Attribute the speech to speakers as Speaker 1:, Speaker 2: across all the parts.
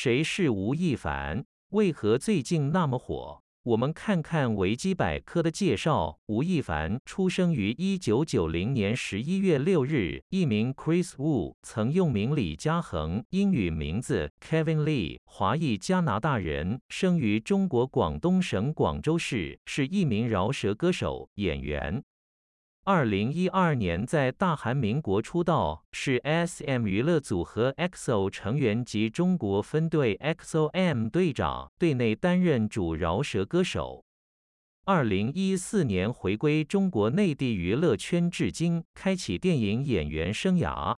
Speaker 1: 谁是吴亦凡？为何最近那么火？我们看看维基百科的介绍。吴亦凡出生于一九九零年十一月六日，艺名 Chris Wu，曾用名李嘉恒，英语名字 Kevin Lee，华裔加拿大人，生于中国广东省广州市，是一名饶舌歌手、演员。二零一二年在大韩民国出道，是 SM 娱乐组合 EXO 成员及中国分队 EXO-M 队长，队内担任主饶舌歌手。二零一四年回归中国内地娱乐圈，至今开启电影演员生涯。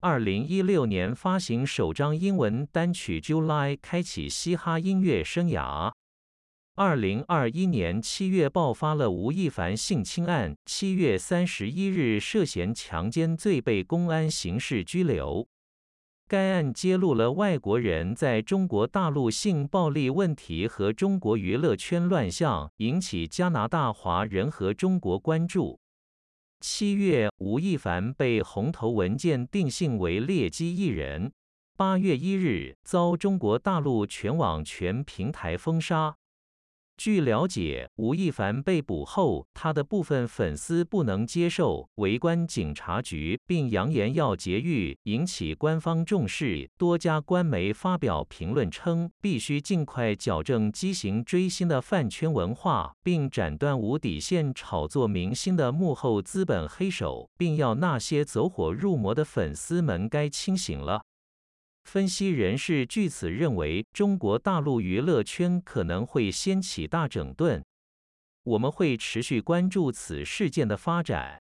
Speaker 1: 二零一六年发行首张英文单曲《July》，开启嘻哈音乐生涯。二零二一年七月爆发了吴亦凡性侵案，七月三十一日涉嫌强奸罪被公安刑事拘留。该案揭露了外国人在中国大陆性暴力问题和中国娱乐圈乱象，引起加拿大华人和中国关注。七月，吴亦凡被红头文件定性为劣迹艺人。八月一日，遭中国大陆全网全平台封杀。据了解，吴亦凡被捕后，他的部分粉丝不能接受，围观警察局，并扬言要劫狱，引起官方重视。多家官媒发表评论称，必须尽快矫正畸形追星的饭圈文化，并斩断无底线炒作明星的幕后资本黑手，并要那些走火入魔的粉丝们该清醒了。分析人士据此认为，中国大陆娱乐圈可能会掀起大整顿。我们会持续关注此事件的发展。